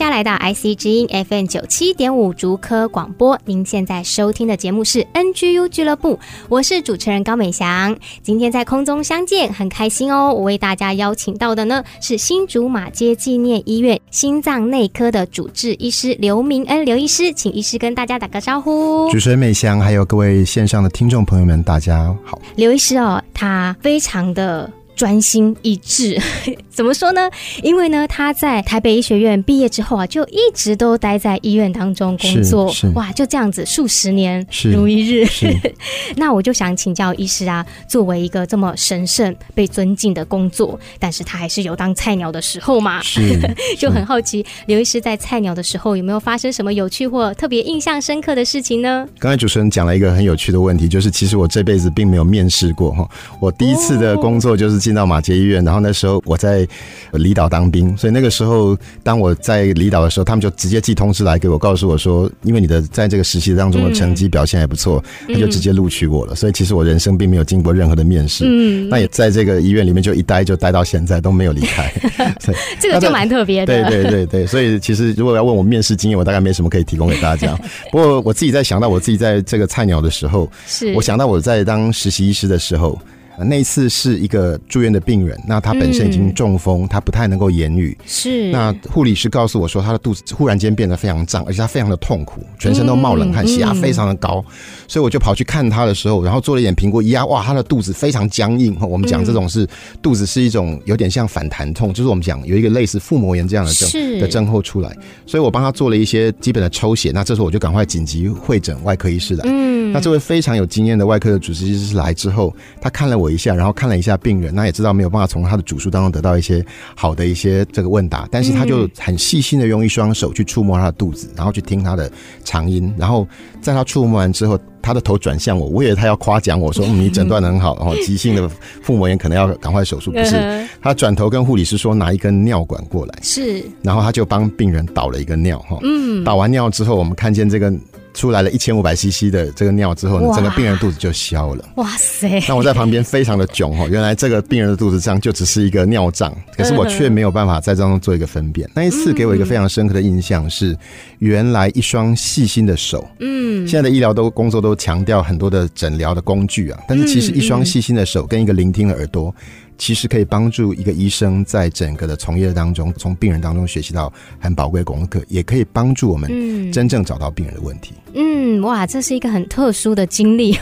家来到 IC 之音 FM 九七点五竹科广播，您现在收听的节目是 NGU 俱乐部，我是主持人高美翔。今天在空中相见，很开心哦。我为大家邀请到的呢是新竹马街纪念医院心脏内科的主治医师刘明恩刘医师，请医师跟大家打个招呼。主持人美翔，还有各位线上的听众朋友们，大家好。刘医师哦，他非常的。专心一致，怎么说呢？因为呢，他在台北医学院毕业之后啊，就一直都待在医院当中工作，哇，就这样子数十年如一日。那我就想请教医师啊，作为一个这么神圣、被尊敬的工作，但是他还是有当菜鸟的时候嘛？是，就很好奇，刘医师在菜鸟的时候有没有发生什么有趣或特别印象深刻的事情呢？刚才主持人讲了一个很有趣的问题，就是其实我这辈子并没有面试过哈，我第一次的工作就是进到马偕医院，然后那时候我在离岛当兵，所以那个时候当我在离岛的时候，他们就直接寄通知来给我，告诉我说，因为你的在这个实习当中的成绩表现还不错，他就直接录取我了。所以其实我人生并没有经过任何的面试，嗯，那也在这个医院里面就一待就待到现在都没有离开，这个就蛮特别的。对对对对，所以其实如果要问我面试经验，我大概没什么可以提供给大家。不过我自己在想到我自己在这个菜鸟的时候，是我想到我在当实习医师的时候。那一次是一个住院的病人，那他本身已经中风，嗯、他不太能够言语。是。那护理师告诉我说，他的肚子忽然间变得非常胀，而且他非常的痛苦，全身都冒冷汗，血压非常的高。嗯、所以我就跑去看他的时候，然后做了一点评估，一压，哇，他的肚子非常僵硬。我们讲这种是肚子是一种有点像反弹痛，就是我们讲有一个类似腹膜炎这样的症的症候出来。所以我帮他做了一些基本的抽血。那这时候我就赶快紧急会诊外科医师来。嗯。那这位非常有经验的外科的主治医师来之后，他看了我一下，然后看了一下病人，那也知道没有办法从他的主诉当中得到一些好的一些这个问答，但是他就很细心的用一双手去触摸他的肚子，然后去听他的长音，然后在他触摸完之后，他的头转向我，我以为他要夸奖我说，嗯，你诊断的很好，然后急性的腹膜炎可能要赶快手术，不是，他转头跟护理师说拿一根尿管过来，是，然后他就帮病人导了一个尿哈，嗯，导完尿之后，我们看见这个。出来了一千五百 CC 的这个尿之后呢，整个病人肚子就消了。哇塞！那我在旁边非常的囧哈，原来这个病人的肚子上就只是一个尿胀，可是我却没有办法在当中做一个分辨。那一次给我一个非常深刻的印象是，原来一双细心的手。嗯，现在的医疗都工作都强调很多的诊疗的工具啊，但是其实一双细心的手跟一个聆听的耳朵。其实可以帮助一个医生在整个的从业当中，从病人当中学习到很宝贵的功课，也可以帮助我们真正找到病人的问题。嗯，哇，这是一个很特殊的经历。是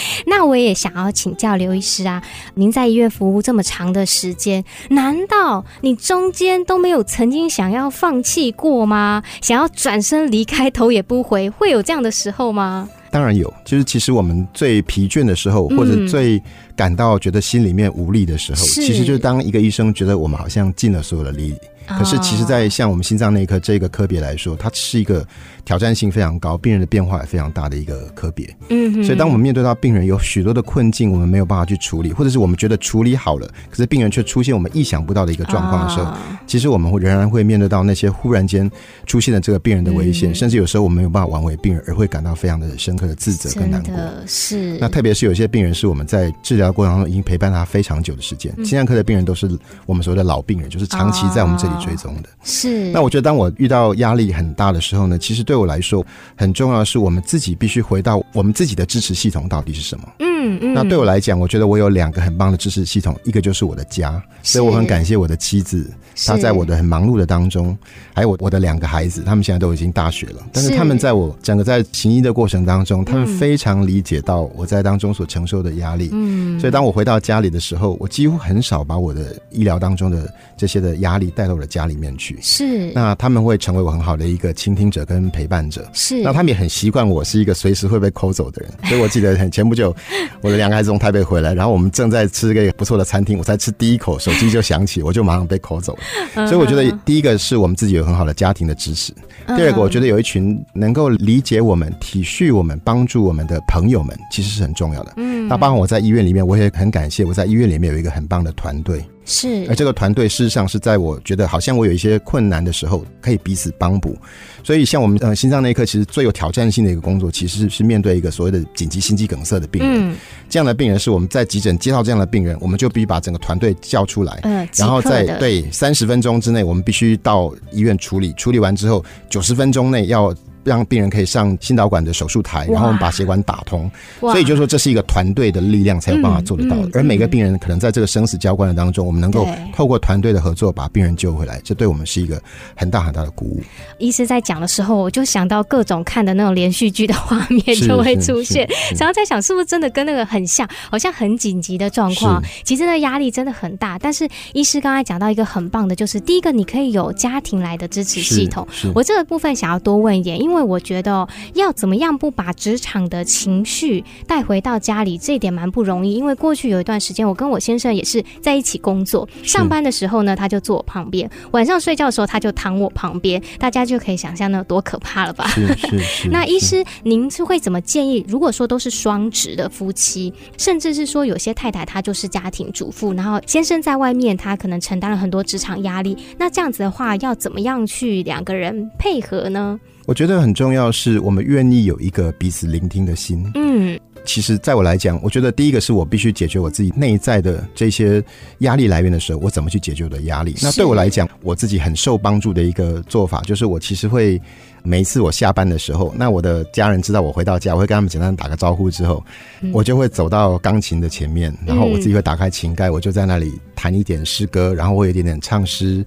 那我也想要请教刘医师啊，您在医院服务这么长的时间，难道你中间都没有曾经想要放弃过吗？想要转身离开，头也不回，会有这样的时候吗？当然有，就是其实我们最疲倦的时候，或者最感到觉得心里面无力的时候，其实就是当一个医生觉得我们好像尽了所有的力。可是，其实，在像我们心脏内科这个科别来说，它是一个挑战性非常高、病人的变化也非常大的一个科别。嗯，所以当我们面对到病人有许多的困境，我们没有办法去处理，或者是我们觉得处理好了，可是病人却出现我们意想不到的一个状况的时候，其实我们会仍然会面对到那些忽然间出现的这个病人的危险，甚至有时候我们没有办法挽回病人，而会感到非常的深刻的自责跟难过。是。那特别是有些病人是我们在治疗过程当中已经陪伴他非常久的时间，心脏科的病人都是我们所谓的老病人，就是长期在我们这里。追踪的是，那我觉得当我遇到压力很大的时候呢，其实对我来说很重要的是，我们自己必须回到我们自己的支持系统到底是什么。嗯嗯。那对我来讲，我觉得我有两个很棒的支持系统，一个就是我的家，所以我很感谢我的妻子，她在我的很忙碌的当中，还有我我的两个孩子，他们现在都已经大学了，但是他们在我整个在行医的过程当中，他们非常理解到我在当中所承受的压力。嗯。所以当我回到家里的时候，我几乎很少把我的医疗当中的这些的压力带到我的家里面去。是，那他们会成为我很好的一个倾听者跟陪伴者。是，那他们也很习惯我是一个随时会被抠走的人。所以我记得很前不久，我的两个孩子从台北回来，然后我们正在吃一个不错的餐厅，我才吃第一口，手机就响起，我就马上被抠走了。所以我觉得第一个是我们自己有很好的家庭的支持，第二个我觉得有一群能够理解我们、体恤我们、帮助我们的朋友们，其实是很重要的。嗯，那包括我在医院里面，我也很感谢我在医院里面有一个很棒的团队。是，而这个团队事实上是在我觉得好像我有一些困难的时候，可以彼此帮补。所以像我们呃心脏内科，其实最有挑战性的一个工作，其实是是面对一个所谓的紧急心肌梗塞的病人。嗯，这样的病人是我们在急诊接到这样的病人，我们就必须把整个团队叫出来，嗯，然后在对三十分钟之内，我们必须到医院处理。处理完之后，九十分钟内要。让病人可以上心导管的手术台，然后我们把血管打通。所以就是说，这是一个团队的力量才有办法做得到的。而每个病人可能在这个生死交关的当中，我们能够透过团队的合作把病人救回来，这对我们是一个很大很大的鼓舞。医师在讲的时候，我就想到各种看的那种连续剧的画面就会出现，然后在想是不是真的跟那个很像，好像很紧急的状况。其实那压力真的很大。但是医师刚才讲到一个很棒的，就是第一个你可以有家庭来的支持系统。我这个部分想要多问一点，因为因为我觉得要怎么样不把职场的情绪带回到家里，这一点蛮不容易。因为过去有一段时间，我跟我先生也是在一起工作，上班的时候呢，他就坐我旁边；晚上睡觉的时候，他就躺我旁边。大家就可以想象那有多可怕了吧？是是 是。那医师，您是会怎么建议？如果说都是双职的夫妻，甚至是说有些太太她就是家庭主妇，然后先生在外面，他可能承担了很多职场压力，那这样子的话，要怎么样去两个人配合呢？我觉得很重要是我们愿意有一个彼此聆听的心。嗯，其实在我来讲，我觉得第一个是我必须解决我自己内在的这些压力来源的时候，我怎么去解决我的压力？那对我来讲，我自己很受帮助的一个做法，就是我其实会每一次我下班的时候，那我的家人知道我回到家，我会跟他们简单打个招呼之后，我就会走到钢琴的前面，然后我自己会打开琴盖，我就在那里弹一点诗歌，然后我有一点点唱诗。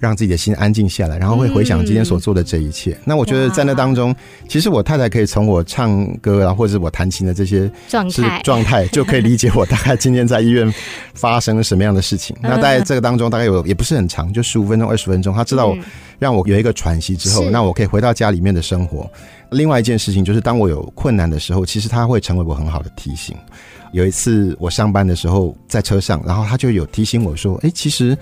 让自己的心安静下来，然后会回想今天所做的这一切。嗯、那我觉得在那当中，其实我太太可以从我唱歌啊，或者是我弹琴的这些状态状态，就可以理解我大概今天在医院发生了什么样的事情。那在这个当中，大概有也不是很长，就十五分钟、二十分钟。他知道我让我有一个喘息之后，那我可以回到家里面的生活。另外一件事情就是，当我有困难的时候，其实他会成为我很好的提醒。有一次我上班的时候在车上，然后他就有提醒我说：“哎，其实。”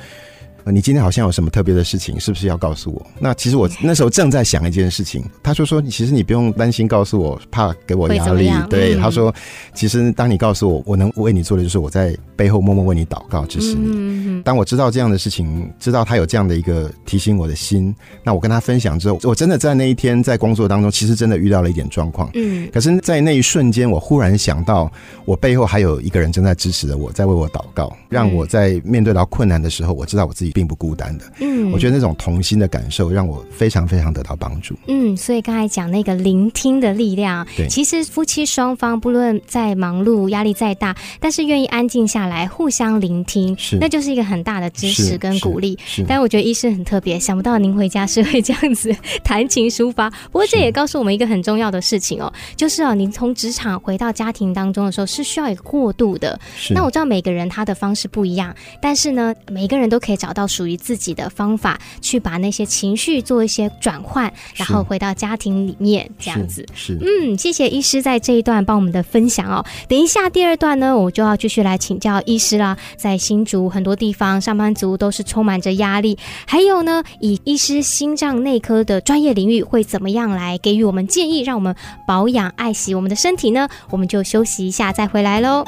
你今天好像有什么特别的事情，是不是要告诉我？那其实我那时候正在想一件事情。他说说：“其实你不用担心告诉我，怕给我压力。”对，他说：“其实当你告诉我，我能为你做的就是我在背后默默为你祷告，支持你。当我知道这样的事情，知道他有这样的一个提醒我的心，那我跟他分享之后，我真的在那一天在工作当中，其实真的遇到了一点状况。嗯，可是，在那一瞬间，我忽然想到，我背后还有一个人正在支持着我，在为我祷告，让我在面对到困难的时候，我知道我自己。并不孤单的，嗯，我觉得那种童心的感受让我非常非常得到帮助。嗯，所以刚才讲那个聆听的力量，对，其实夫妻双方不论再忙碌、压力再大，但是愿意安静下来，互相聆听，是，那就是一个很大的支持跟鼓励。是，但我觉得医师很特别，想不到您回家是会这样子弹琴抒发。不过这也告诉我们一个很重要的事情哦，就是哦，您从职场回到家庭当中的时候是需要一个过渡的。是，那我知道每个人他的方式不一样，但是呢，每个人都可以找到。属于自己的方法，去把那些情绪做一些转换，然后回到家庭里面这样子。是，是嗯，谢谢医师在这一段帮我们的分享哦。等一下第二段呢，我就要继续来请教医师啦。在新竹很多地方，上班族都是充满着压力，还有呢，以医师心脏内科的专业领域会怎么样来给予我们建议，让我们保养爱惜我们的身体呢？我们就休息一下再回来喽。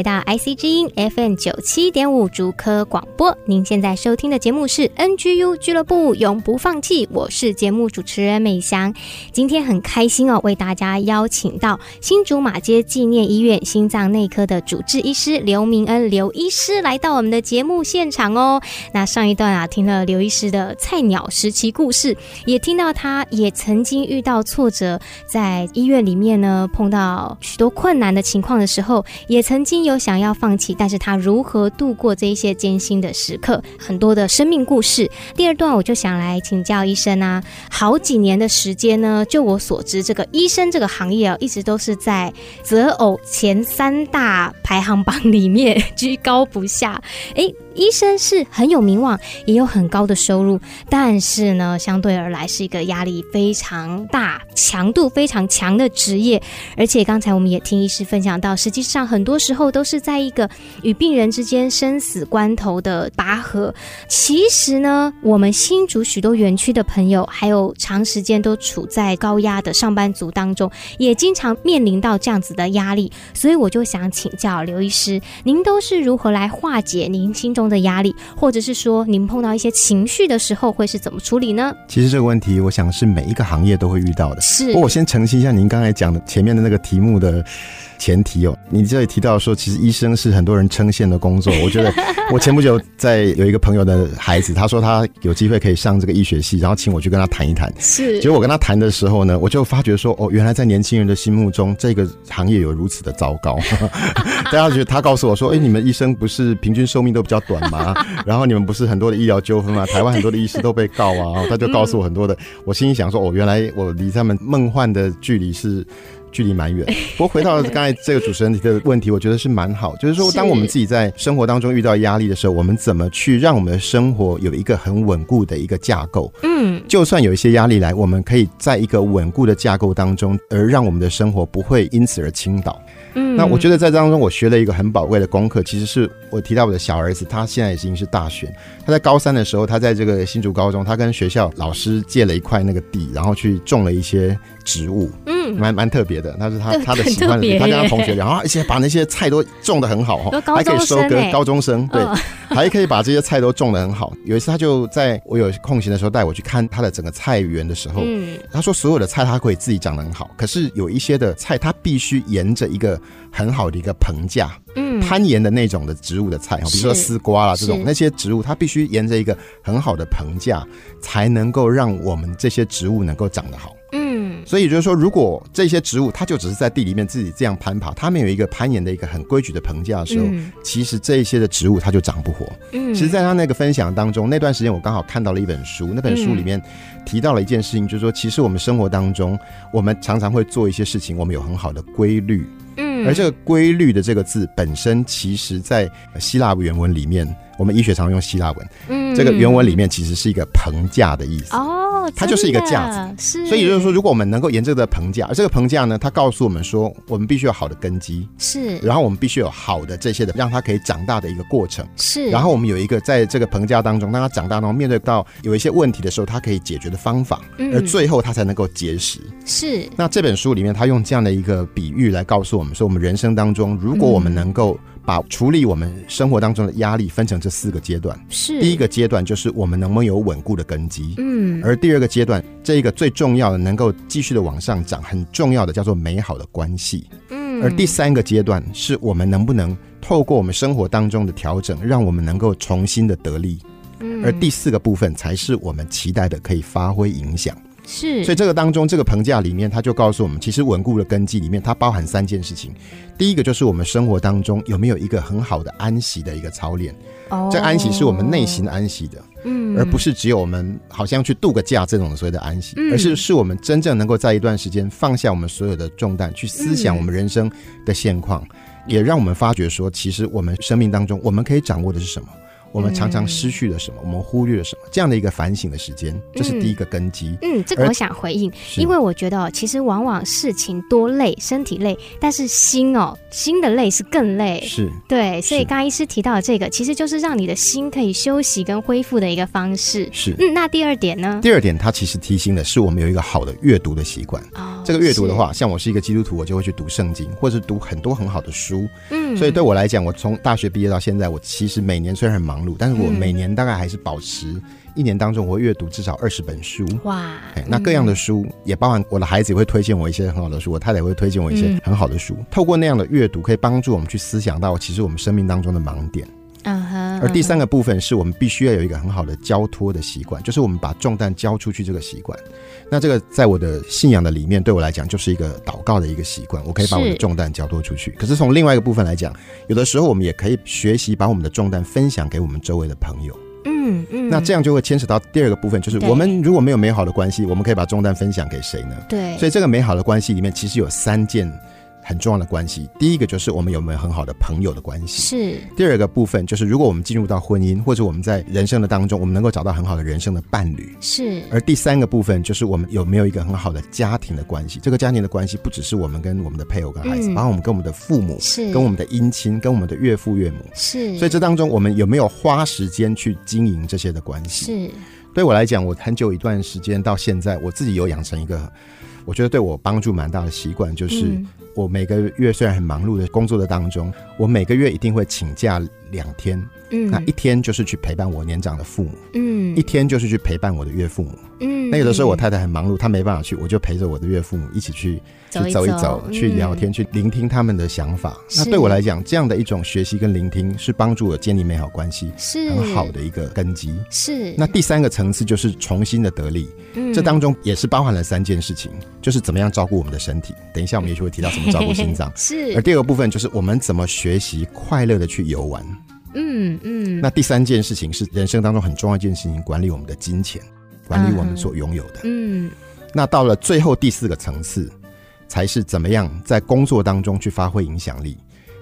回到 IC 之音 FM 九七点五竹科广播。您现在收听的节目是 NGU 俱乐部，永不放弃。我是节目主持人美翔。今天很开心哦，为大家邀请到新竹马街纪念医院心脏内科的主治医师刘明恩刘医师来到我们的节目现场哦。那上一段啊，听了刘医师的菜鸟时期故事，也听到他也曾经遇到挫折，在医院里面呢，碰到许多困难的情况的时候，也曾经有想要放弃，但是他如何度过这一些艰辛的时刻，很多的生命故事。第二段我就想来请教医生啊，好几年的时间呢，就我所知，这个医生这个行业啊，一直都是在择偶前三大排行榜里面居高不下。诶。医生是很有名望，也有很高的收入，但是呢，相对而来是一个压力非常大、强度非常强的职业。而且刚才我们也听医师分享到，实际上很多时候都是在一个与病人之间生死关头的拔河。其实呢，我们新竹许多园区的朋友，还有长时间都处在高压的上班族当中，也经常面临到这样子的压力。所以我就想请教刘医师，您都是如何来化解您心中的压力，或者是说您碰到一些情绪的时候，会是怎么处理呢？其实这个问题，我想是每一个行业都会遇到的。是，不过我先澄清一下您刚才讲的前面的那个题目的。前提哦，你这里提到说，其实医生是很多人称羡的工作。我觉得，我前不久在有一个朋友的孩子，他说他有机会可以上这个医学系，然后请我去跟他谈一谈。是，结果我跟他谈的时候呢，我就发觉说，哦，原来在年轻人的心目中，这个行业有如此的糟糕。大家觉得他告诉我说，哎，你们医生不是平均寿命都比较短吗？然后你们不是很多的医疗纠纷吗？台湾很多的医师都被告啊。他就告诉我很多的，我心里想说，哦，原来我离他们梦幻的距离是。距离蛮远，不过回到 刚才这个主持人提的问题，我觉得是蛮好，就是说，当我们自己在生活当中遇到压力的时候，我们怎么去让我们的生活有一个很稳固的一个架构？嗯，就算有一些压力来，我们可以在一个稳固的架构当中，而让我们的生活不会因此而倾倒。嗯，那我觉得在当中，我学了一个很宝贵的功课，其实是我提到我的小儿子，他现在已经是大学，他在高三的时候，他在这个新竹高中，他跟学校老师借了一块那个地，然后去种了一些植物。嗯。蛮蛮特别的，那是他他的喜欢的，他跟他同学，然后而且把那些菜都种得很好哈，还可以收割。高中生对，还可以把这些菜都种得很好。有一次他就在我有空闲的时候带我去看他的整个菜园的时候，他说所有的菜他可以自己长得很好，可是有一些的菜他必须沿着一个很好的一个棚架，嗯，攀岩的那种的植物的菜，比如说丝瓜啦这种那些植物，它必须沿着一个很好的棚架，才能够让我们这些植物能够长得好。嗯所以就是说，如果这些植物它就只是在地里面自己这样攀爬，它没有一个攀岩的一个很规矩的棚架的时候，嗯、其实这一些的植物它就长不活。嗯，其实，在他那个分享当中，那段时间我刚好看到了一本书，那本书里面提到了一件事情，就是说，其实我们生活当中，我们常常会做一些事情，我们有很好的规律。嗯，而这个规律的这个字本身，其实在希腊原文里面，我们医学常用希腊文，嗯，这个原文里面其实是一个棚架的意思。哦。它就是一个架子，是，所以就是说，如果我们能够沿这个棚架，而这个棚架呢，它告诉我们说，我们必须有好的根基，是，然后我们必须有好的这些的，让它可以长大的一个过程，是，然后我们有一个在这个棚架当中，当它长大，然后面对到有一些问题的时候，它可以解决的方法，而最后它才能够结实。是。那这本书里面，它用这样的一个比喻来告诉我们说，我们人生当中，如果我们能够。把处理我们生活当中的压力分成这四个阶段，是。第一个阶段就是我们能不能有稳固的根基，嗯，而第二个阶段，这一个最重要的能够继续的往上涨，很重要的叫做美好的关系，嗯，而第三个阶段是我们能不能透过我们生活当中的调整，让我们能够重新的得力，嗯，而第四个部分才是我们期待的可以发挥影响。是，所以这个当中，这个棚架里面，它就告诉我们，其实稳固的根基里面，它包含三件事情。第一个就是我们生活当中有没有一个很好的安息的一个操练。哦，这安息是我们内心安息的，嗯，而不是只有我们好像去度个假这种所谓的安息，而是是我们真正能够在一段时间放下我们所有的重担，去思想我们人生的现况，也让我们发觉说，其实我们生命当中我们可以掌握的是什么。我们常常失去了什么？我们忽略了什么？这样的一个反省的时间，这是第一个根基。嗯，这个我想回应，因为我觉得哦，其实往往事情多累，身体累，但是心哦，心的累是更累。是，对，所以刚刚医师提到的这个，其实就是让你的心可以休息跟恢复的一个方式。是，嗯，那第二点呢？第二点，它其实提醒的是我们有一个好的阅读的习惯。哦，这个阅读的话，像我是一个基督徒，我就会去读圣经，或者是读很多很好的书。嗯，所以对我来讲，我从大学毕业到现在，我其实每年虽然很忙碌，但是我每年年大概还是保持一年当中，我会阅读至少二十本书。哇，那各样的书也包含我的孩子也会推荐我一些很好的书，我太太也会推荐我一些很好的书。透过那样的阅读，可以帮助我们去思想到其实我们生命当中的盲点。嗯哼。而第三个部分是我们必须要有一个很好的交托的习惯，就是我们把重担交出去这个习惯。那这个在我的信仰的里面，对我来讲就是一个祷告的一个习惯。我可以把我的重担交托出去。可是从另外一个部分来讲，有的时候我们也可以学习把我们的重担分享给我们周围的朋友。嗯嗯。那这样就会牵扯到第二个部分，就是我们如果没有美好的关系，我们可以把重担分享给谁呢？对。所以这个美好的关系里面，其实有三件。很重要的关系，第一个就是我们有没有很好的朋友的关系。是。第二个部分就是，如果我们进入到婚姻，或者我们在人生的当中，我们能够找到很好的人生的伴侣。是。而第三个部分就是，我们有没有一个很好的家庭的关系？这个家庭的关系不只是我们跟我们的配偶跟孩子，包括我们跟我们的父母，是，跟我们的姻亲，跟我们的岳父岳母。是。所以这当中，我们有没有花时间去经营这些的关系？是。对我来讲，我很久一段时间到现在，我自己有养成一个，我觉得对我帮助蛮大的习惯，就是。嗯我每个月虽然很忙碌的工作的当中，我每个月一定会请假两天。嗯，那一天就是去陪伴我年长的父母，嗯，一天就是去陪伴我的岳父母，嗯。那有的时候我太太很忙碌，她没办法去，我就陪着我的岳父母一起去去走一走，去聊天，去聆听他们的想法。那对我来讲，这样的一种学习跟聆听，是帮助我建立美好关系，是很好的一个根基。是。那第三个层次就是重新的得力，嗯，这当中也是包含了三件事情，就是怎么样照顾我们的身体。等一下我们也许会提到怎么照顾心脏。是。而第二个部分就是我们怎么学习快乐的去游玩。嗯嗯，那第三件事情是人生当中很重要一件事情，管理我们的金钱，管理我们所拥有的。嗯，那到了最后第四个层次，才是怎么样在工作当中去发挥影响力，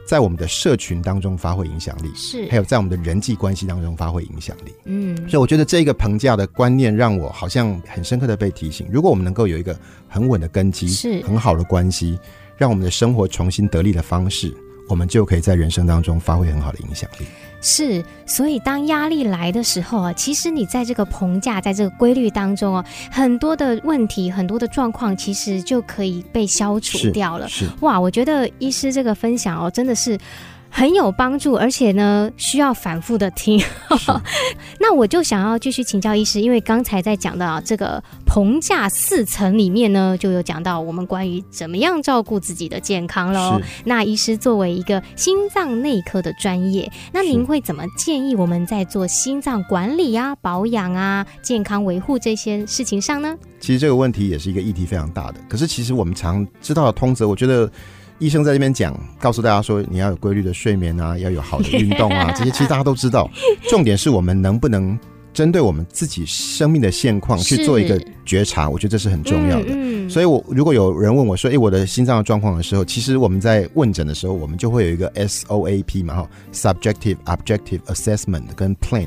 在我们的社群当中发挥影响力，是还有在我们的人际关系当中发挥影响力。嗯，所以我觉得这个评价的观念让我好像很深刻的被提醒，如果我们能够有一个很稳的根基，是很好的关系，让我们的生活重新得力的方式。我们就可以在人生当中发挥很好的影响力。是，所以当压力来的时候啊，其实你在这个棚架，在这个规律当中啊，很多的问题，很多的状况，其实就可以被消除掉了。是，是哇，我觉得医师这个分享哦，真的是。很有帮助，而且呢，需要反复的听。那我就想要继续请教医师，因为刚才在讲到这个棚架四层里面呢，就有讲到我们关于怎么样照顾自己的健康喽。那医师作为一个心脏内科的专业，那您会怎么建议我们在做心脏管理啊、保养啊、健康维护这些事情上呢？其实这个问题也是一个议题非常大的。可是其实我们常知道的通则，我觉得。医生在这边讲，告诉大家说，你要有规律的睡眠啊，要有好的运动啊，这些其实大家都知道。重点是我们能不能针对我们自己生命的现况去做一个觉察，我觉得这是很重要的。嗯嗯、所以，我如果有人问我说，诶，我的心脏的状况的时候，其实我们在问诊的时候，我们就会有一个 SOAP 嘛，哈，Subjective Objective Assessment 跟 Plan，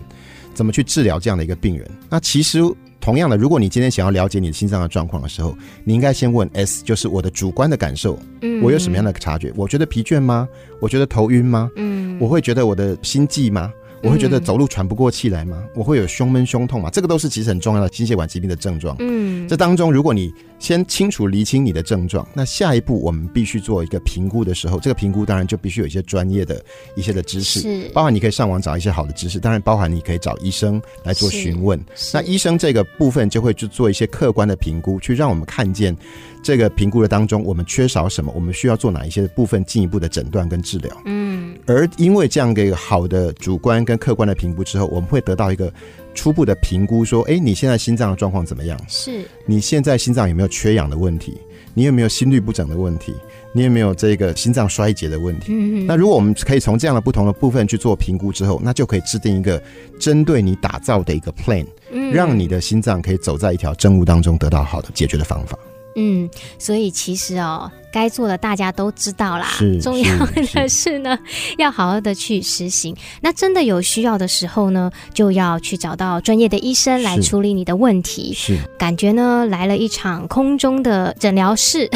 怎么去治疗这样的一个病人？那其实。同样的，如果你今天想要了解你的心脏的状况的时候，你应该先问 S，就是我的主观的感受，嗯，我有什么样的察觉？我觉得疲倦吗？我觉得头晕吗？嗯，我会觉得我的心悸吗？我会觉得走路喘不过气来吗？我会有胸闷、胸痛吗？这个都是其实很重要的心血管疾病的症状。嗯，这当中如果你先清楚厘清你的症状，那下一步我们必须做一个评估的时候，这个评估当然就必须有一些专业的一些的知识，是包含你可以上网找一些好的知识，当然包含你可以找医生来做询问。那医生这个部分就会去做一些客观的评估，去让我们看见。这个评估的当中，我们缺少什么？我们需要做哪一些部分进一步的诊断跟治疗？嗯，而因为这样的一个好的主观跟客观的评估之后，我们会得到一个初步的评估，说：哎，你现在心脏的状况怎么样？是，你现在心脏有没有缺氧的问题？你有没有心律不整的问题？你有没有这个心脏衰竭的问题？嗯，那如果我们可以从这样的不同的部分去做评估之后，那就可以制定一个针对你打造的一个 plan，让你的心脏可以走在一条正路当中，得到好的解决的方法。嗯，所以其实哦，该做的大家都知道啦。重要的是呢，要好好的去实行。那真的有需要的时候呢，就要去找到专业的医生来处理你的问题。是，感觉呢来了一场空中的诊疗室。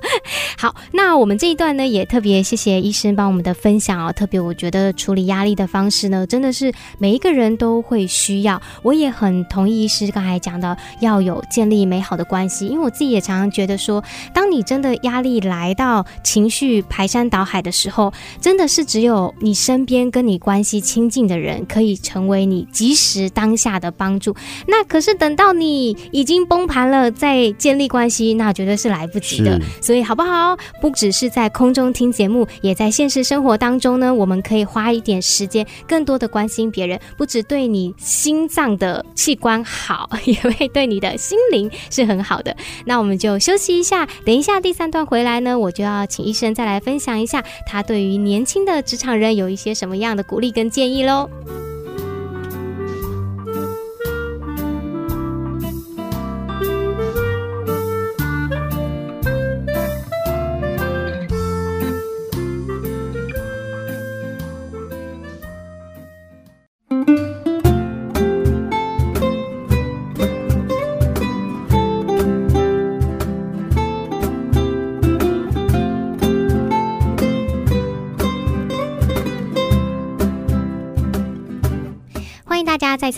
好，那我们这一段呢也特别谢谢医生帮我们的分享哦。特别我觉得处理压力的方式呢，真的是每一个人都会需要。我也很同意医师刚才讲的，要有建立美好的关系。因为我自己也常常觉得说，当你真的压力你来到情绪排山倒海的时候，真的是只有你身边跟你关系亲近的人可以成为你及时当下的帮助。那可是等到你已经崩盘了，再建立关系，那绝对是来不及的。所以好不好？不只是在空中听节目，也在现实生活当中呢，我们可以花一点时间，更多的关心别人，不只对你心脏的器官好，也会对你的心灵是很好的。那我们就休息一下，等一下第三段回来来呢，我就要请医生再来分享一下他对于年轻的职场人有一些什么样的鼓励跟建议喽。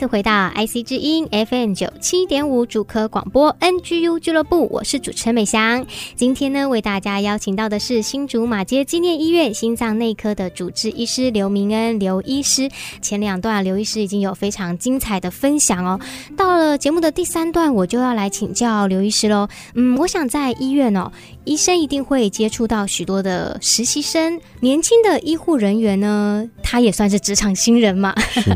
回到 IC 之音 FM 九七点五主科广播 NGU 俱乐部，我是主持人美翔。今天呢，为大家邀请到的是新竹马街纪念医院心脏内科的主治医师刘明恩刘医师。前两段刘医师已经有非常精彩的分享哦。到了节目的第三段，我就要来请教刘医师喽。嗯，我想在医院哦，医生一定会接触到许多的实习生，年轻的医护人员呢，他也算是职场新人嘛。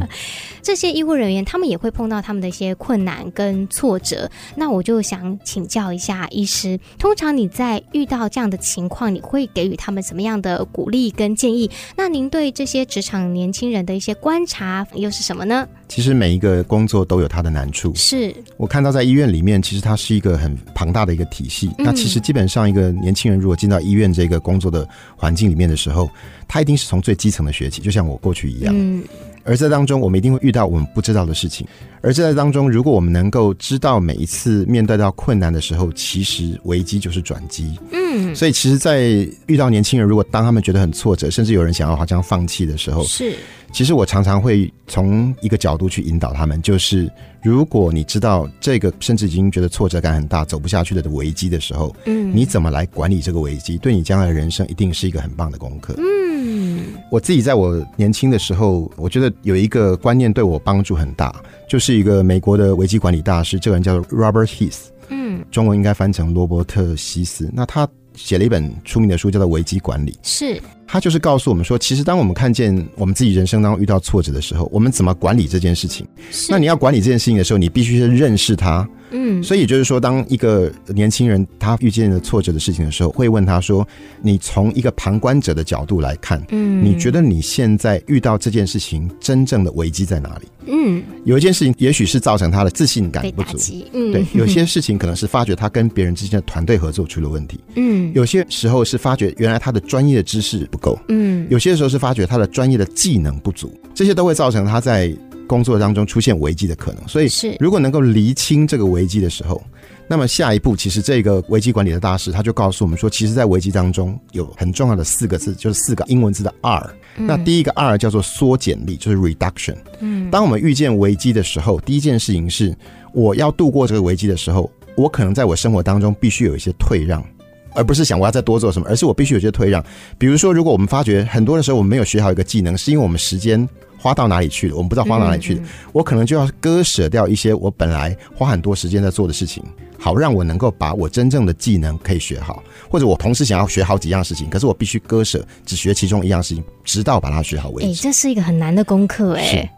这些医护人员，他们也会碰到他们的一些困难跟挫折。那我就想请教一下医师，通常你在遇到这样的情况，你会给予他们什么样的鼓励跟建议？那您对这些职场年轻人的一些观察又是什么呢？其实每一个工作都有它的难处。是我看到在医院里面，其实它是一个很庞大的一个体系。嗯。那其实基本上一个年轻人如果进到医院这个工作的环境里面的时候，他一定是从最基层的学起，就像我过去一样。嗯。而在当中，我们一定会遇到我们不知道的事情。而在当中，如果我们能够知道每一次面对到困难的时候，其实危机就是转机。嗯，所以其实，在遇到年轻人，如果当他们觉得很挫折，甚至有人想要好像放弃的时候，是。其实我常常会从一个角度去引导他们，就是如果你知道这个甚至已经觉得挫折感很大、走不下去的危机的时候，嗯，你怎么来管理这个危机，对你将来的人生一定是一个很棒的功课。嗯，我自己在我年轻的时候，我觉得有一个观念对我帮助很大，就是一个美国的危机管理大师，这个人叫做 Robert Heath，嗯，中文应该翻成罗伯特希斯。那他写了一本出名的书，叫做《危机管理》，是。他就是告诉我们说，其实当我们看见我们自己人生当中遇到挫折的时候，我们怎么管理这件事情？那你要管理这件事情的时候，你必须是认识它。嗯，所以就是说，当一个年轻人他遇见了挫折的事情的时候，会问他说：“你从一个旁观者的角度来看，嗯，你觉得你现在遇到这件事情真正的危机在哪里？”嗯，有一件事情也许是造成他的自信感不足，嗯，对，有些事情可能是发觉他跟别人之间的团队合作出了问题，嗯，有些时候是发觉原来他的专业的知识不够，嗯，有些时候是发觉他的专业的技能不足，这些都会造成他在。工作当中出现危机的可能，所以是如果能够厘清这个危机的时候，那么下一步其实这个危机管理的大师他就告诉我们说，其实，在危机当中有很重要的四个字，就是四个英文字的 R。那第一个 R 叫做缩减力，就是 reduction。嗯，当我们遇见危机的时候，第一件事情是我要度过这个危机的时候，我可能在我生活当中必须有一些退让，而不是想我要再多做什么，而是我必须有些退让。比如说，如果我们发觉很多的时候我们没有学好一个技能，是因为我们时间。花到哪里去了？我们不知道花到哪里去了。嗯嗯、我可能就要割舍掉一些我本来花很多时间在做的事情，好让我能够把我真正的技能可以学好。或者我同时想要学好几样事情，可是我必须割舍，只学其中一样事情，直到把它学好为止。哎、欸，这是一个很难的功课哎。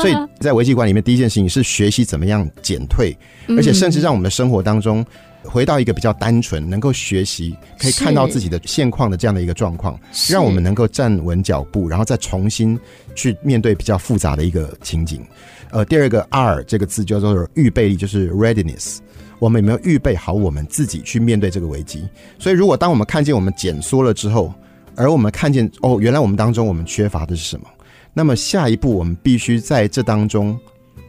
所以在危机管里面，第一件事情是学习怎么样减退，而且甚至让我们的生活当中。回到一个比较单纯，能够学习，可以看到自己的现况的这样的一个状况，让我们能够站稳脚步，然后再重新去面对比较复杂的一个情景。呃，第二个 R 这个字叫做预备力，就是 readiness。我们有没有预备好我们自己去面对这个危机？所以，如果当我们看见我们减缩了之后，而我们看见哦，原来我们当中我们缺乏的是什么？那么下一步我们必须在这当中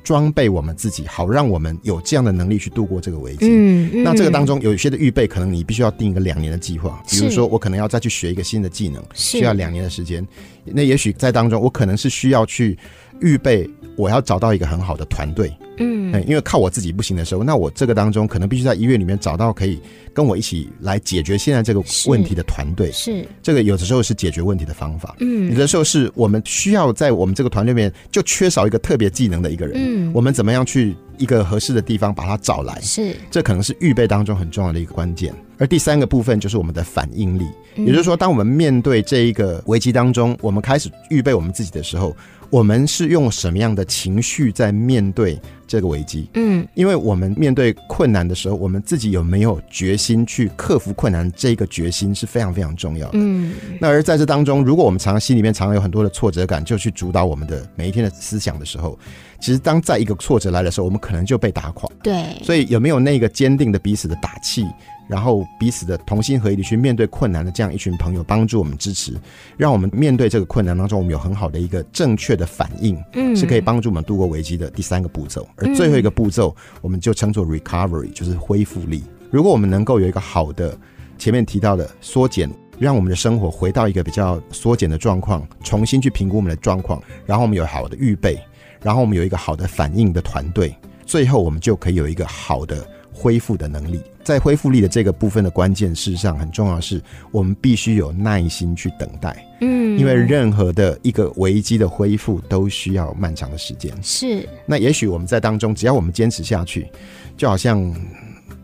装备我们自己，好让我们有这样的能力去度过这个危机。嗯，嗯，那这个当中有一些的预备，可能你必须要定一个两年的计划。比如说，我可能要再去学一个新的技能，需要两年的时间。那也许在当中，我可能是需要去预备，我要找到一个很好的团队。嗯，因为靠我自己不行的时候，那我这个当中可能必须在医院里面找到可以跟我一起来解决现在这个问题的团队。是，这个有的时候是解决问题的方法。嗯，有的时候是我们需要在我们这个团队里面就缺少一个特别技能的一个人。嗯，我们怎么样去一个合适的地方把他找来？是，这可能是预备当中很重要的一个关键。而第三个部分就是我们的反应力，也就是说，当我们面对这一个危机当中，我们开始预备我们自己的时候。我们是用什么样的情绪在面对这个危机？嗯，因为我们面对困难的时候，我们自己有没有决心去克服困难？这个决心是非常非常重要的。嗯，那而在这当中，如果我们常常心里面常常有很多的挫折感，就去主导我们的每一天的思想的时候，其实当在一个挫折来的时候，我们可能就被打垮。对，所以有没有那个坚定的彼此的打气？然后彼此的同心合意的去面对困难的这样一群朋友，帮助我们支持，让我们面对这个困难当中，我们有很好的一个正确的反应，嗯，是可以帮助我们度过危机的第三个步骤。而最后一个步骤，我们就称作 recovery，就是恢复力。如果我们能够有一个好的前面提到的缩减，让我们的生活回到一个比较缩减的状况，重新去评估我们的状况，然后我们有好的预备，然后我们有一个好的反应的团队，最后我们就可以有一个好的。恢复的能力，在恢复力的这个部分的关键，事实上很重要的是，我们必须有耐心去等待。嗯，因为任何的一个危机的恢复都需要漫长的时间。是，那也许我们在当中，只要我们坚持下去，就好像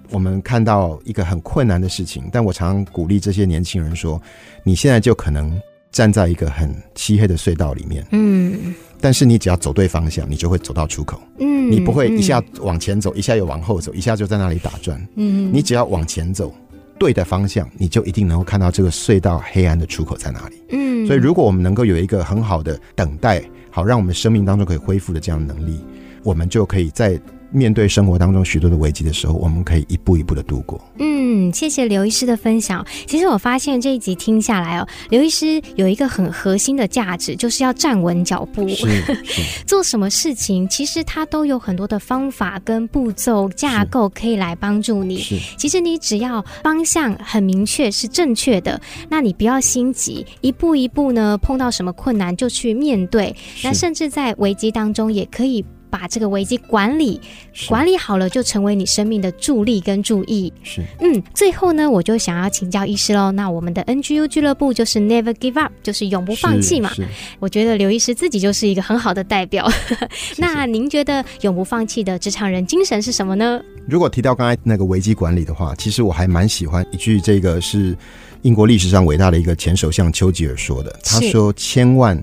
我们看到一个很困难的事情，但我常常鼓励这些年轻人说，你现在就可能站在一个很漆黑的隧道里面。嗯。但是你只要走对方向，你就会走到出口。嗯，你不会一下往前走，嗯、一下又往后走，一下就在那里打转。嗯，你只要往前走，对的方向，你就一定能够看到这个隧道黑暗的出口在哪里。嗯，所以如果我们能够有一个很好的等待，好让我们生命当中可以恢复的这样的能力，我们就可以在。面对生活当中许多的危机的时候，我们可以一步一步的度过。嗯，谢谢刘医师的分享。其实我发现这一集听下来哦，刘医师有一个很核心的价值，就是要站稳脚步。做什么事情，其实他都有很多的方法跟步骤架构可以来帮助你。是，其实你只要方向很明确是正确的，那你不要心急，一步一步呢，碰到什么困难就去面对。那甚至在危机当中也可以。把这个危机管理管理好了，就成为你生命的助力跟注意。是，嗯，最后呢，我就想要请教医师喽。那我们的 NGU 俱乐部就是 Never Give Up，就是永不放弃嘛。我觉得刘医师自己就是一个很好的代表。那您觉得永不放弃的职场人精神是什么呢？如果提到刚才那个危机管理的话，其实我还蛮喜欢一句，这个是英国历史上伟大的一个前首相丘吉尔说的。他说：“千万。”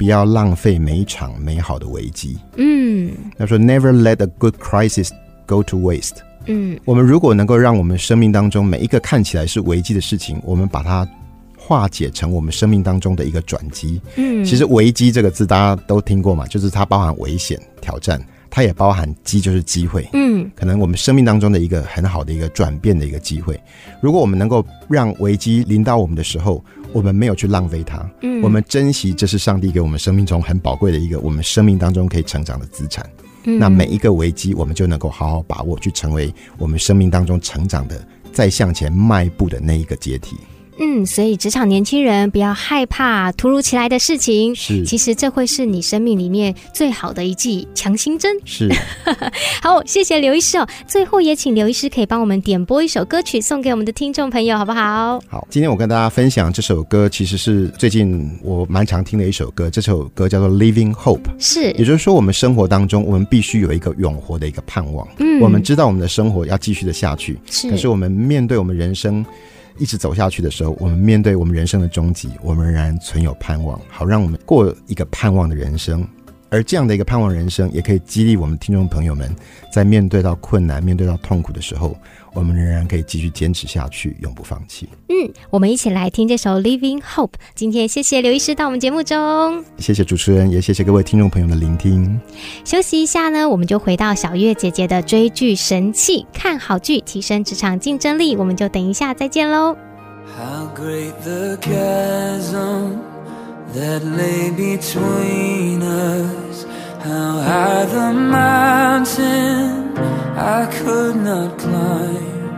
不要浪费每一场美好的危机。嗯，他说：“Never let a good crisis go to waste。”嗯，我们如果能够让我们生命当中每一个看起来是危机的事情，我们把它化解成我们生命当中的一个转机。嗯，其实“危机”这个字大家都听过嘛，就是它包含危险、挑战，它也包含“机”，就是机会。嗯，可能我们生命当中的一个很好的一个转变的一个机会。如果我们能够让危机临到我们的时候，我们没有去浪费它，嗯，我们珍惜，这是上帝给我们生命中很宝贵的一个我们生命当中可以成长的资产。嗯，那每一个危机，我们就能够好好把握，去成为我们生命当中成长的、再向前迈步的那一个阶梯。嗯，所以职场年轻人不要害怕突如其来的事情，是，其实这会是你生命里面最好的一剂强心针。是，好，谢谢刘医师哦。最后也请刘医师可以帮我们点播一首歌曲送给我们的听众朋友，好不好？好，今天我跟大家分享这首歌，其实是最近我蛮常听的一首歌。这首歌叫做《Living Hope》，是，也就是说，我们生活当中，我们必须有一个永活的一个盼望。嗯，我们知道我们的生活要继续的下去，是，可是我们面对我们人生。一直走下去的时候，我们面对我们人生的终极，我们仍然存有盼望，好让我们过一个盼望的人生，而这样的一个盼望人生，也可以激励我们听众朋友们，在面对到困难、面对到痛苦的时候，我们仍然可以继续坚持下去，永不放弃。嗯，我们一起来听这首《Living Hope》。今天谢谢刘医师到我们节目中，谢谢主持人，也谢谢各位听众朋友的聆听。休息一下呢，我们就回到小月姐姐的追剧神器，看好剧提升职场竞争力。我们就等一下再见喽。How great the chasm that lay between us, how high the mountain I could not climb.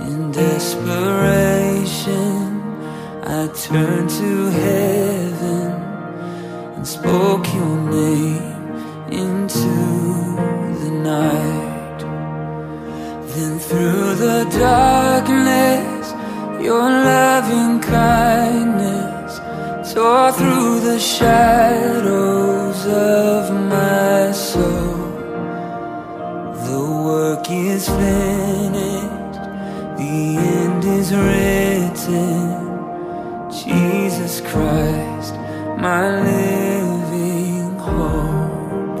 In desperation, I turned to heaven and spoke your name into the night. Then through the darkness, your loving kindness tore through the shadows of my soul. The work is finished, the end is written. Jesus Christ, my living hope.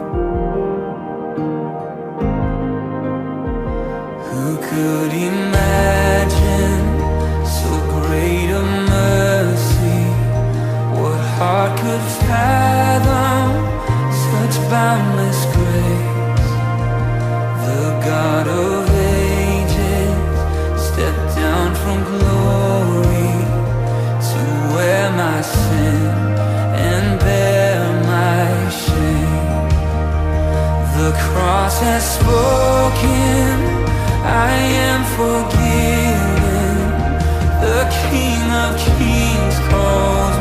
Who could imagine heart could fathom such boundless grace? The God of ages stepped down from glory to wear my sin and bear my shame. The cross has spoken, I am forgiven. The King of Kings calls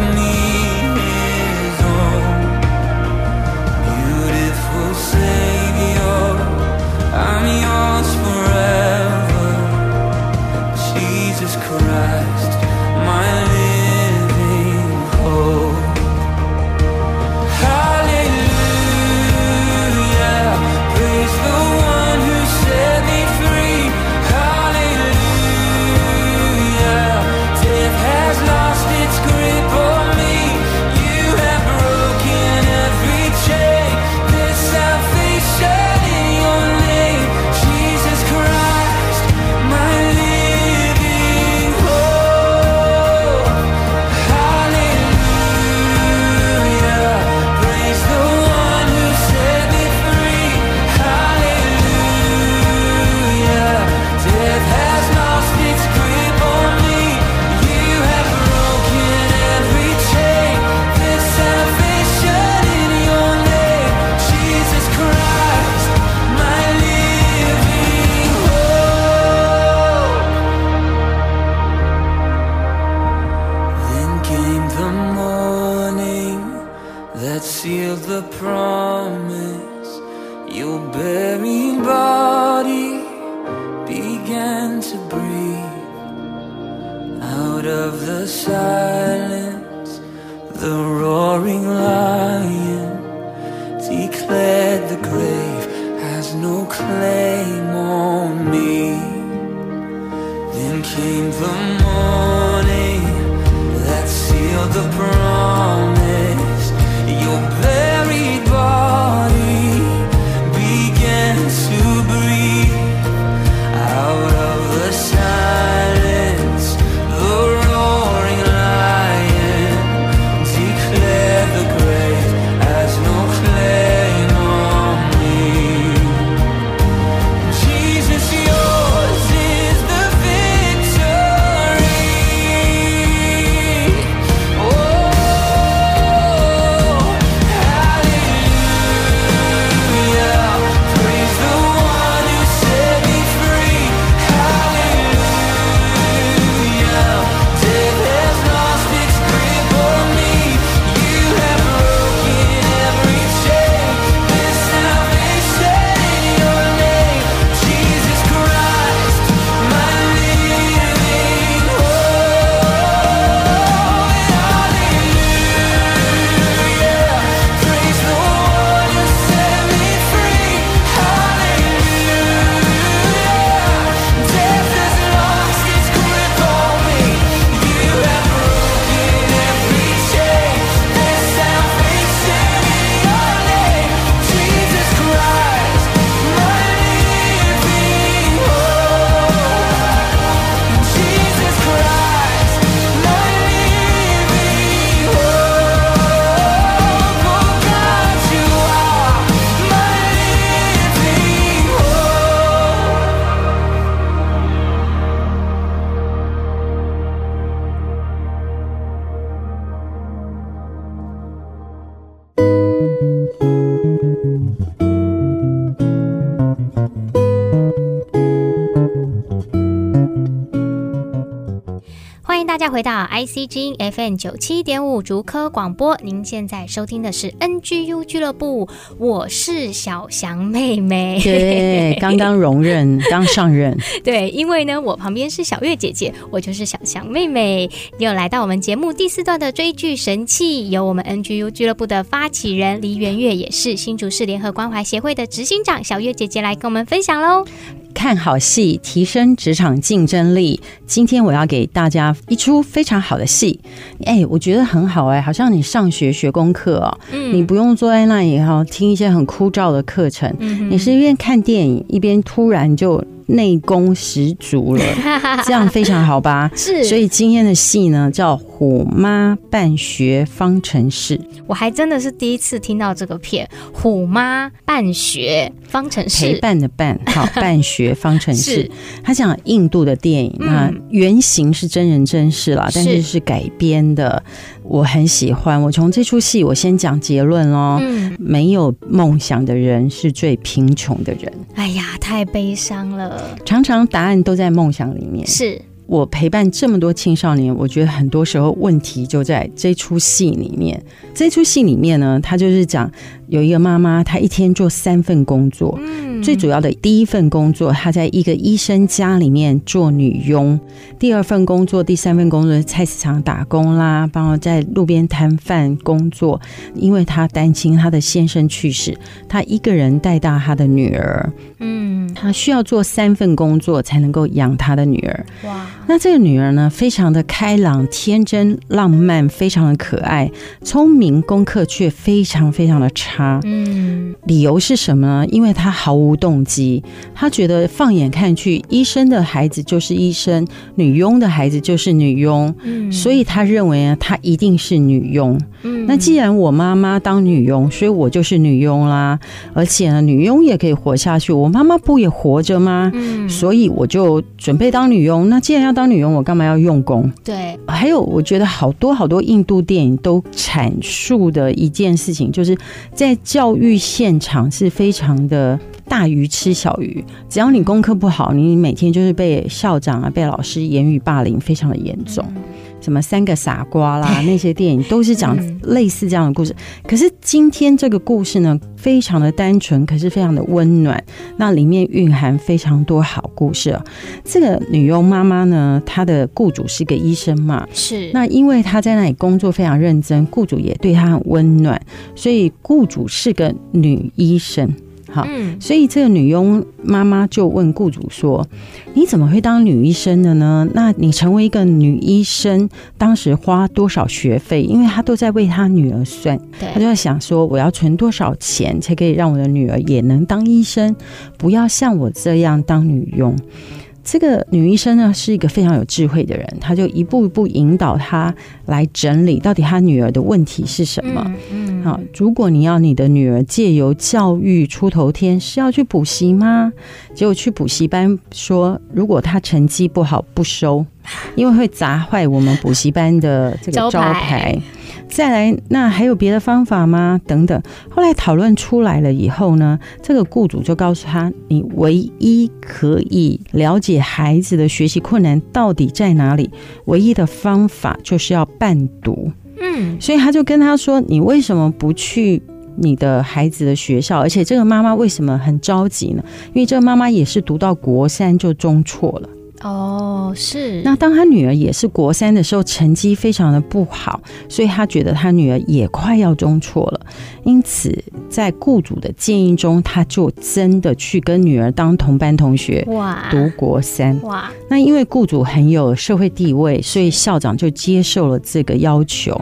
家回到 IC 之音 FM 九七点五竹科广播，您现在收听的是 NGU 俱乐部，我是小翔妹妹。对，刚刚荣任，刚上任。对，因为呢，我旁边是小月姐姐，我就是小翔妹妹。又来到我们节目第四段的追剧神器，由我们 NGU 俱乐部的发起人黎元月，也是新竹市联合关怀协会的执行长小月姐姐来跟我们分享喽。看好戏，提升职场竞争力。今天我要给大家一出非常好的戏，哎、欸，我觉得很好哎、欸，好像你上学学功课哦，嗯，你不用坐在那里哈听一些很枯燥的课程，嗯，你是一边看电影一边突然就。内功十足了，这样非常好吧？是，所以今天的戏呢叫《虎妈办学方程式》，我还真的是第一次听到这个片《虎妈办学方程式》，陪伴的伴，好，办学方程式。他讲印度的电影，那原型是真人真事啦，但是是改编的。我很喜欢。我从这出戏，我先讲结论哦。嗯，没有梦想的人是最贫穷的人。哎呀，太悲伤了。常常答案都在梦想里面。是。我陪伴这么多青少年，我觉得很多时候问题就在这出戏里面。这出戏里面呢，他就是讲有一个妈妈，她一天做三份工作。嗯，最主要的第一份工作，她在一个医生家里面做女佣；第二份工作，第三份工作在菜市场打工啦，帮我在路边摊贩工作。因为她担心，她的先生去世，她一个人带大她的女儿。嗯，她需要做三份工作才能够养她的女儿。哇！那这个女儿呢，非常的开朗、天真、浪漫，非常的可爱，聪明，功课却非常非常的差。嗯，理由是什么呢？因为她毫无动机，她觉得放眼看去，医生的孩子就是医生，女佣的孩子就是女佣，嗯，所以她认为呢，她一定是女佣。嗯，那既然我妈妈当女佣，所以我就是女佣啦。而且呢，女佣也可以活下去，我妈妈不也活着吗？嗯，所以我就准备当女佣。那既然要当女佣，我干嘛要用功？对，还有我觉得好多好多印度电影都阐述的一件事情，就是在教育现场是非常的大鱼吃小鱼。只要你功课不好，你每天就是被校长啊、被老师言语霸凌，非常的严重。什么三个傻瓜啦，那些电影都是讲类似这样的故事。可是今天这个故事呢，非常的单纯，可是非常的温暖。那里面蕴含非常多好故事。这个女佣妈妈呢，她的雇主是个医生嘛，是。那因为她在那里工作非常认真，雇主也对她很温暖，所以雇主是个女医生。好，所以这个女佣妈妈就问雇主说：“你怎么会当女医生的呢？那你成为一个女医生，当时花多少学费？因为她都在为她女儿算，她就在想说，我要存多少钱才可以让我的女儿也能当医生，不要像我这样当女佣。”这个女医生呢，是一个非常有智慧的人，她就一步一步引导她来整理到底她女儿的问题是什么。嗯，好，如果你要你的女儿借由教育出头天，是要去补习吗？结果去补习班说，如果她成绩不好不收，因为会砸坏我们补习班的这个招牌。再来，那还有别的方法吗？等等，后来讨论出来了以后呢，这个雇主就告诉他，你唯一可以了解孩子的学习困难到底在哪里，唯一的方法就是要伴读。嗯，所以他就跟他说，你为什么不去你的孩子的学校？而且这个妈妈为什么很着急呢？因为这个妈妈也是读到国三就中辍了。哦，是。那当他女儿也是国三的时候，成绩非常的不好，所以他觉得他女儿也快要中辍了。因此，在雇主的建议中，他就真的去跟女儿当同班同学，哇，读国三。哇，那因为雇主很有社会地位，所以校长就接受了这个要求。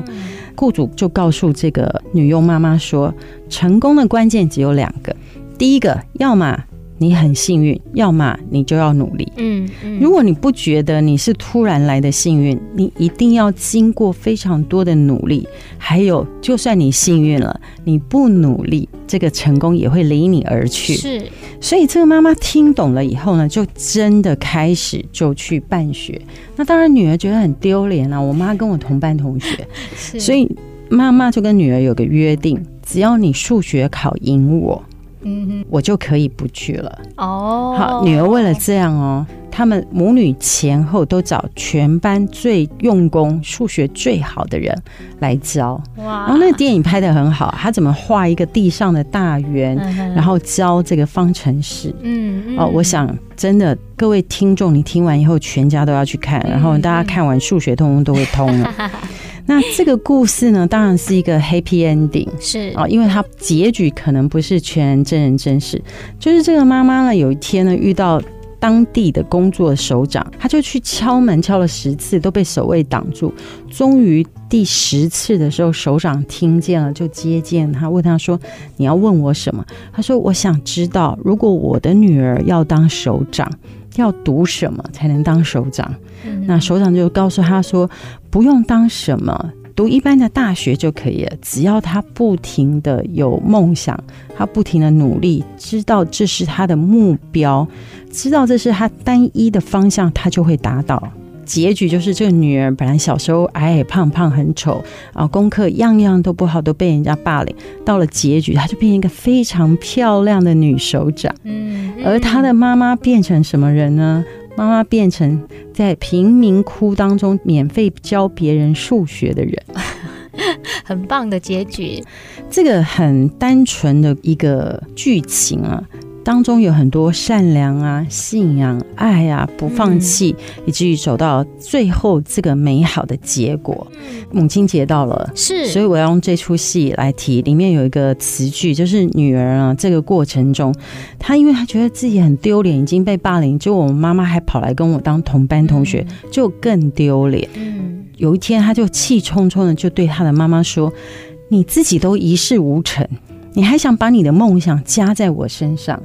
雇主就告诉这个女佣妈妈说，成功的关键只有两个，第一个，要么。你很幸运，要么你就要努力。嗯，嗯，如果你不觉得你是突然来的幸运，你一定要经过非常多的努力。还有，就算你幸运了，你不努力，这个成功也会离你而去。是，所以这个妈妈听懂了以后呢，就真的开始就去办学。那当然，女儿觉得很丢脸啊，我妈跟我同班同学，所以妈妈就跟女儿有个约定，只要你数学考赢我。嗯哼，我就可以不去了。哦，好，女儿为了这样哦，他们母女前后都找全班最用功、数学最好的人来教。哇！然后那个电影拍的很好，他怎么画一个地上的大圆，然后教这个方程式。嗯哦，我想真的各位听众，你听完以后全家都要去看，然后大家看完数学通通都会通了。那这个故事呢，当然是一个 happy ending，是啊，因为它结局可能不是全真人真事，就是这个妈妈呢，有一天呢遇到当地的工作首长，他就去敲门，敲了十次都被守卫挡住，终于第十次的时候，首长听见了，就接见他，问他说：“你要问我什么？”他说：“我想知道，如果我的女儿要当首长。”要读什么才能当首长？那首长就告诉他说：“不用当什么，读一般的大学就可以了。只要他不停的有梦想，他不停的努力，知道这是他的目标，知道这是他单一的方向，他就会达到。”结局就是这个女儿本来小时候矮矮胖胖很丑啊，功课样样都不好，都被人家霸凌。到了结局，她就变成一个非常漂亮的女首长。嗯，而她的妈妈变成什么人呢？妈妈变成在贫民窟当中免费教别人数学的人，很棒的结局。这个很单纯的一个剧情啊。当中有很多善良啊、信仰、爱啊、不放弃，嗯、以至于走到最后这个美好的结果。母亲节到了，是，所以我要用这出戏来提。里面有一个词句，就是女儿啊，这个过程中，她因为她觉得自己很丢脸，已经被霸凌，就我妈妈还跑来跟我当同班同学，就更丢脸。嗯，有一天，她就气冲冲的就对她的妈妈说：“你自己都一事无成。”你还想把你的梦想加在我身上？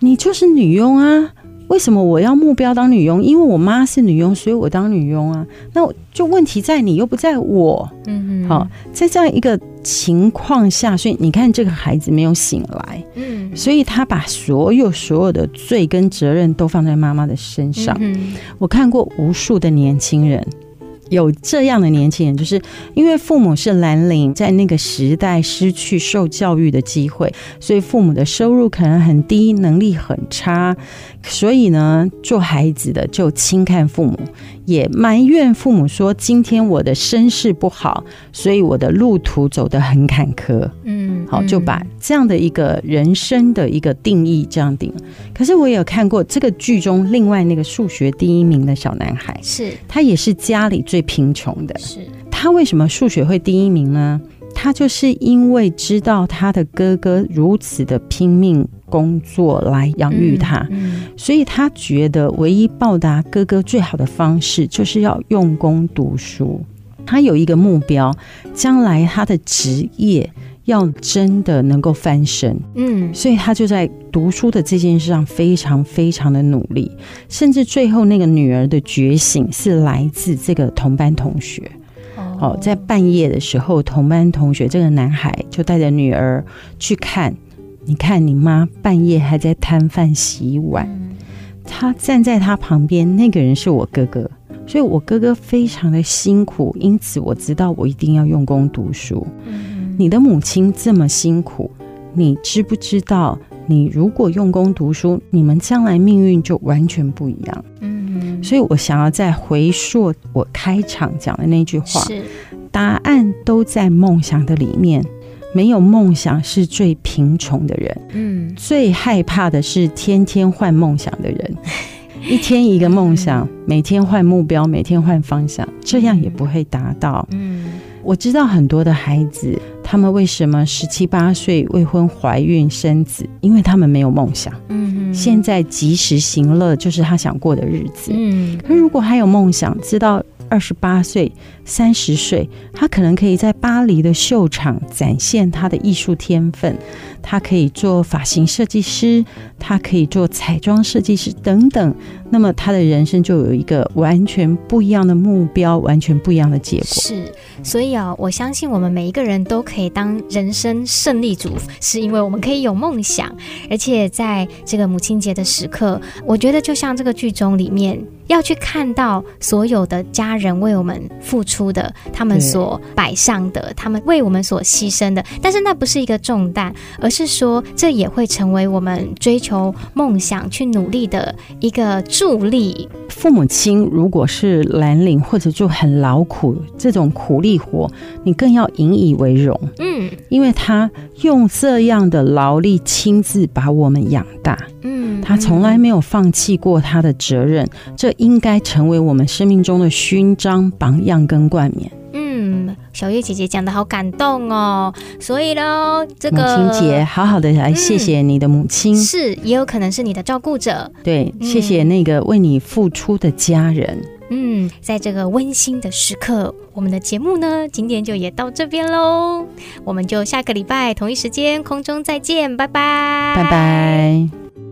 你就是女佣啊！为什么我要目标当女佣？因为我妈是女佣，所以我当女佣啊。那就问题在你，又不在我。嗯嗯。好，在这样一个情况下，所以你看这个孩子没有醒来。嗯。所以他把所有所有的罪跟责任都放在妈妈的身上。嗯。我看过无数的年轻人。有这样的年轻人，就是因为父母是蓝领，在那个时代失去受教育的机会，所以父母的收入可能很低，能力很差，所以呢，做孩子的就轻看父母。也埋怨父母说：“今天我的身世不好，所以我的路途走得很坎坷。”嗯，好，就把这样的一个人生的一个定义这样定。可是我也有看过这个剧中另外那个数学第一名的小男孩，是他也是家里最贫穷的。是他为什么数学会第一名呢？他就是因为知道他的哥哥如此的拼命。工作来养育他，所以他觉得唯一报答哥哥最好的方式就是要用功读书。他有一个目标，将来他的职业要真的能够翻身。嗯，所以他就在读书的这件事上非常非常的努力，甚至最后那个女儿的觉醒是来自这个同班同学。哦，在半夜的时候，同班同学这个男孩就带着女儿去看。你看，你妈半夜还在摊贩洗碗，他站在他旁边，那个人是我哥哥，所以我哥哥非常的辛苦，因此我知道我一定要用功读书。你的母亲这么辛苦，你知不知道？你如果用功读书，你们将来命运就完全不一样。嗯，所以我想要再回溯我开场讲的那句话：是。答案都在梦想的里面。没有梦想是最贫穷的人，嗯，最害怕的是天天换梦想的人，一天一个梦想，每天换目标，每天换方向，这样也不会达到。嗯，我知道很多的孩子，他们为什么十七八岁未婚怀孕生子，因为他们没有梦想。嗯，现在及时行乐就是他想过的日子。嗯，可如果还有梦想，知道。二十八岁、三十岁，他可能可以在巴黎的秀场展现他的艺术天分。他可以做发型设计师，他可以做彩妆设计师等等。那么他的人生就有一个完全不一样的目标，完全不一样的结果。是，所以啊，我相信我们每一个人都可以当人生胜利组，是因为我们可以有梦想，而且在这个母亲节的时刻，我觉得就像这个剧中里面。要去看到所有的家人为我们付出的，他们所摆上的，他们为我们所牺牲的。但是那不是一个重担，而是说这也会成为我们追求梦想、去努力的一个力。父母亲如果是蓝领或者就很劳苦这种苦力活，你更要引以为荣。嗯，因为他用这样的劳力亲自把我们养大。嗯，他从来没有放弃过他的责任，这应该成为我们生命中的勋章、榜样跟冠冕。嗯，小月姐姐讲的好感动哦，所以呢，这个母亲节好好的来谢谢你的母亲，嗯、是也有可能是你的照顾者，对，谢谢那个为你付出的家人。嗯，在这个温馨的时刻，我们的节目呢，今天就也到这边喽，我们就下个礼拜同一时间空中再见，拜拜，拜拜。